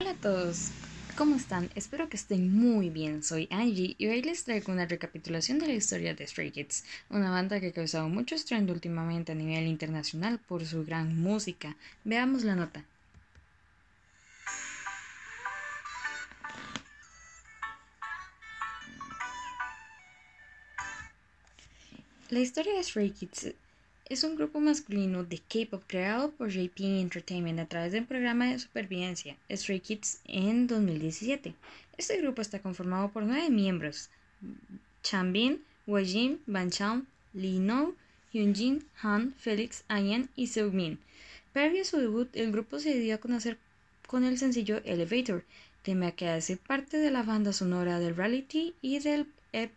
Hola a todos, ¿cómo están? Espero que estén muy bien. Soy Angie y hoy les traigo una recapitulación de la historia de Stray Kids, una banda que ha causado mucho estruendo últimamente a nivel internacional por su gran música. Veamos la nota. La historia de Stray Kids es un grupo masculino de K-pop creado por JP Entertainment a través del programa de supervivencia Stray Kids en 2017. Este grupo está conformado por nueve miembros: Chanbin, Wajin, Banchan, Lee No, Hyunjin, Han, Felix, Ayan y Seungmin. Previo a su debut, el grupo se dio a conocer con el sencillo Elevator, tema que hace parte de la banda sonora del reality y del EP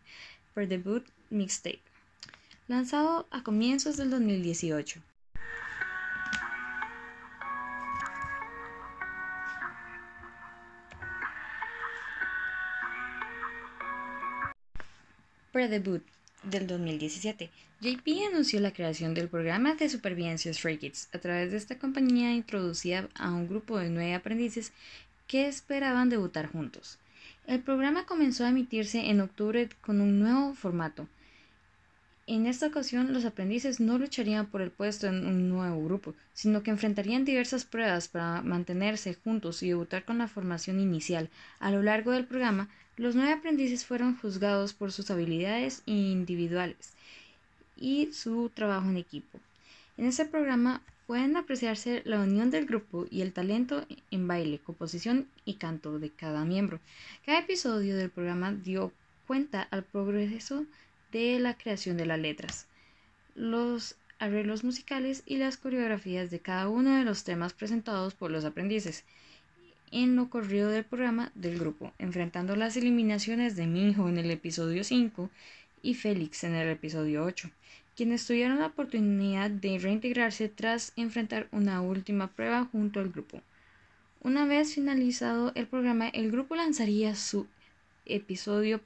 debut mixtape lanzado a comienzos del 2018. Pre-debut del 2017, JP anunció la creación del programa de supervivencia Stray Kids. A través de esta compañía introducía a un grupo de nueve aprendices que esperaban debutar juntos. El programa comenzó a emitirse en octubre con un nuevo formato, en esta ocasión, los aprendices no lucharían por el puesto en un nuevo grupo, sino que enfrentarían diversas pruebas para mantenerse juntos y debutar con la formación inicial. A lo largo del programa, los nueve aprendices fueron juzgados por sus habilidades individuales y su trabajo en equipo. En este programa pueden apreciarse la unión del grupo y el talento en baile, composición y canto de cada miembro. Cada episodio del programa dio cuenta al progreso de la creación de las letras, los arreglos musicales y las coreografías de cada uno de los temas presentados por los aprendices en lo corrido del programa del grupo, enfrentando las eliminaciones de Minho en el episodio 5 y Félix en el episodio 8, quienes tuvieron la oportunidad de reintegrarse tras enfrentar una última prueba junto al grupo. Una vez finalizado el programa, el grupo lanzaría su episodio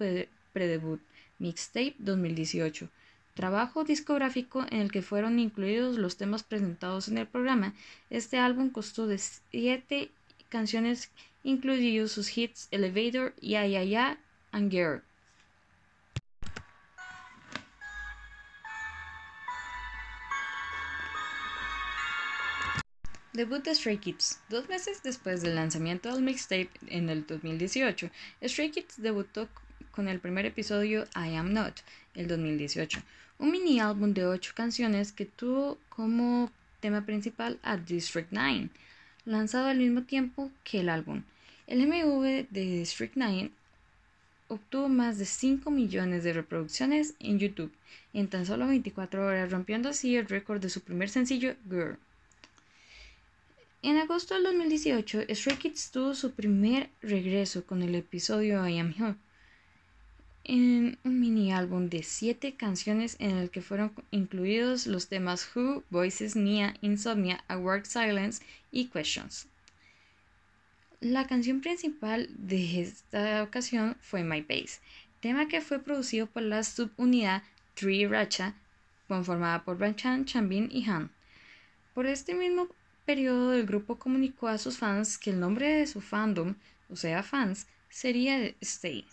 predebut, Mixtape 2018, trabajo discográfico en el que fueron incluidos los temas presentados en el programa. Este álbum costó de siete canciones, incluidos sus hits Elevator, Ya Ya Ya and Girl. Debut de Stray Kids. Dos meses después del lanzamiento del mixtape en el 2018, Stray Kids debutó con el primer episodio I Am Not, el 2018, un mini álbum de ocho canciones que tuvo como tema principal a District 9, lanzado al mismo tiempo que el álbum. El MV de District 9 obtuvo más de 5 millones de reproducciones en YouTube en tan solo 24 horas, rompiendo así el récord de su primer sencillo, Girl. En agosto del 2018, Stray Kids tuvo su primer regreso con el episodio I Am Here, en un mini álbum de siete canciones en el que fueron incluidos los temas Who, Voices, Nia, Insomnia, A Work Silence y Questions. La canción principal de esta ocasión fue My Base, tema que fue producido por la subunidad Tree Racha, conformada por Banchan, Chanbin y Han. Por este mismo periodo, el grupo comunicó a sus fans que el nombre de su fandom, o sea, fans, sería Stay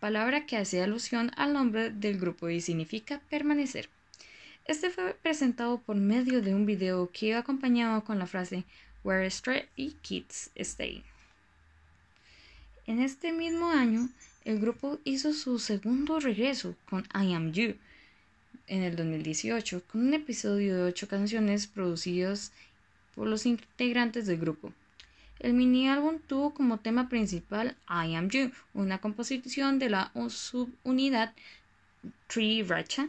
palabra que hace alusión al nombre del grupo y significa permanecer. Este fue presentado por medio de un video que iba acompañado con la frase Where Stray Kids Stay. En este mismo año, el grupo hizo su segundo regreso con I Am You en el 2018, con un episodio de ocho canciones producidas por los integrantes del grupo. El mini álbum tuvo como tema principal I Am You, una composición de la subunidad Tree Racha.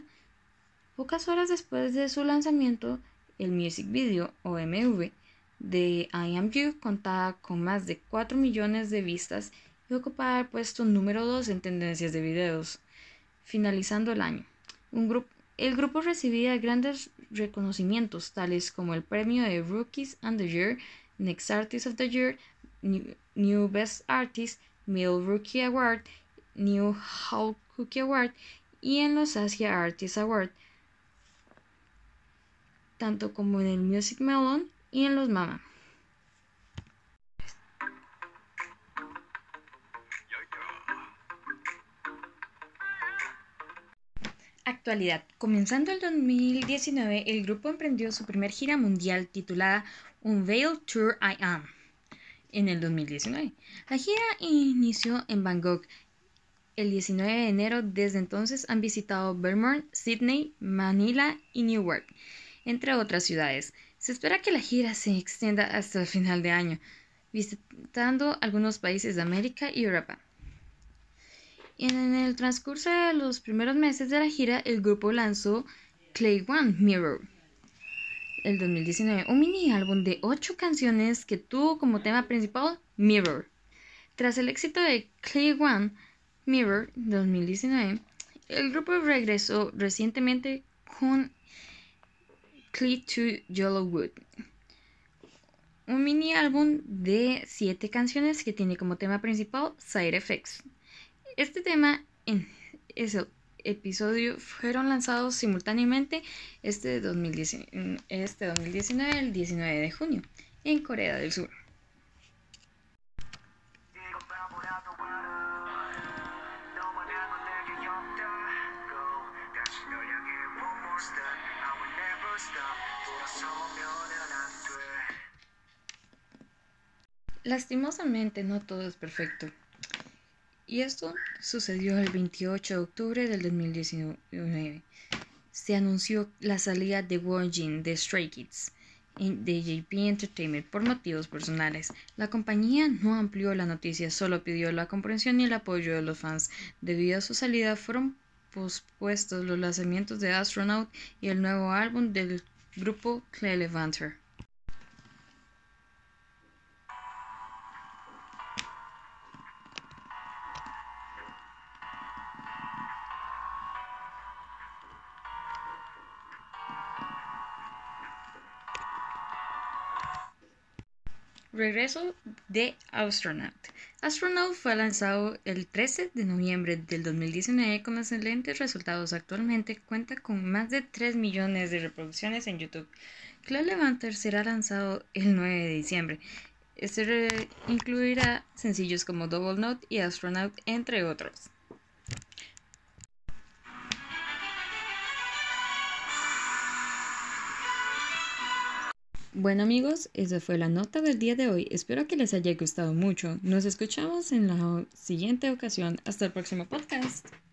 Pocas horas después de su lanzamiento, el music video o MV de I Am You contaba con más de 4 millones de vistas y ocupaba el puesto número 2 en tendencias de videos. Finalizando el año, el grupo recibía grandes reconocimientos tales como el premio de Rookies and the Year Next Artist of the Year, New, Best Artist, Male Rookie Award, New How Cookie Award y en los Asia Artist Award, tanto como en el Music Melon y en los Mama. Actualidad. Comenzando el 2019, el grupo emprendió su primer gira mundial titulada Unveil Tour I Am en el 2019. La gira inició en Bangkok el 19 de enero. Desde entonces han visitado Vermont, Sydney, Manila y Newark, entre otras ciudades. Se espera que la gira se extienda hasta el final de año, visitando algunos países de América y Europa. En el transcurso de los primeros meses de la gira, el grupo lanzó Clay One Mirror el 2019, un mini álbum de ocho canciones que tuvo como tema principal Mirror. Tras el éxito de Clay One Mirror 2019, el grupo regresó recientemente con Clay to Yellowwood, un mini álbum de siete canciones que tiene como tema principal Side Effects. Este tema en ese episodio fueron lanzados simultáneamente este 2019, este 2019, el 19 de junio, en Corea del Sur. Lastimosamente no todo es perfecto. Y esto sucedió el 28 de octubre del 2019. Se anunció la salida de Wonjin de Stray Kids de JP Entertainment por motivos personales. La compañía no amplió la noticia, solo pidió la comprensión y el apoyo de los fans. Debido a su salida fueron pospuestos los lanzamientos de Astronaut y el nuevo álbum del grupo Levanter. Regreso de Astronaut. Astronaut fue lanzado el 13 de noviembre del 2019 con excelentes resultados. Actualmente cuenta con más de 3 millones de reproducciones en YouTube. Cloud Levanter será lanzado el 9 de diciembre. Este incluirá sencillos como Double Note y Astronaut, entre otros. Bueno amigos, esa fue la nota del día de hoy. Espero que les haya gustado mucho. Nos escuchamos en la siguiente ocasión. Hasta el próximo podcast.